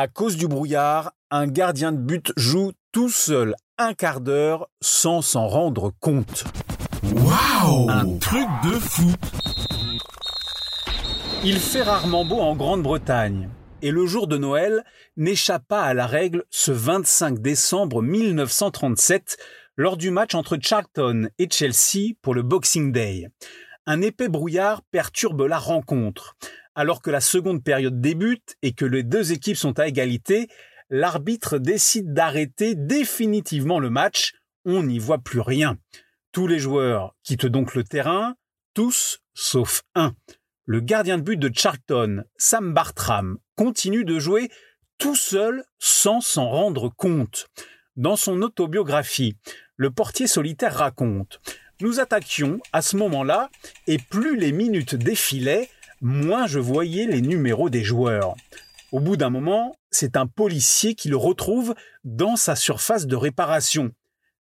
À cause du brouillard, un gardien de but joue tout seul un quart d'heure sans s'en rendre compte. Waouh Un truc de fou Il fait rarement beau en Grande-Bretagne. Et le jour de Noël n'échappe pas à la règle ce 25 décembre 1937 lors du match entre Charlton et Chelsea pour le Boxing Day. Un épais brouillard perturbe la rencontre. Alors que la seconde période débute et que les deux équipes sont à égalité, l'arbitre décide d'arrêter définitivement le match. On n'y voit plus rien. Tous les joueurs quittent donc le terrain, tous sauf un. Le gardien de but de Charlton, Sam Bartram, continue de jouer tout seul sans s'en rendre compte. Dans son autobiographie, le portier solitaire raconte Nous attaquions à ce moment-là, et plus les minutes défilaient, moins je voyais les numéros des joueurs. Au bout d'un moment, c'est un policier qui le retrouve dans sa surface de réparation.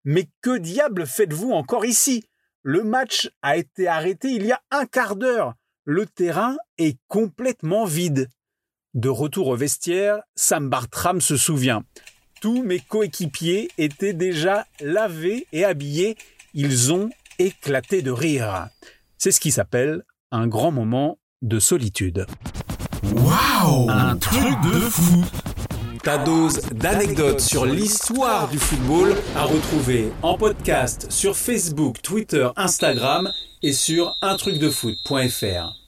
Mais que diable faites-vous encore ici? Le match a été arrêté il y a un quart d'heure. Le terrain est complètement vide. De retour au vestiaire, Sam Bartram se souvient. Tous mes coéquipiers étaient déjà lavés et habillés. Ils ont éclaté de rire. C'est ce qui s'appelle un grand moment de solitude. Waouh Un truc de fou Ta dose d'anecdotes sur l'histoire du football à retrouver en podcast sur Facebook, Twitter, Instagram et sur untrucdefoot.fr.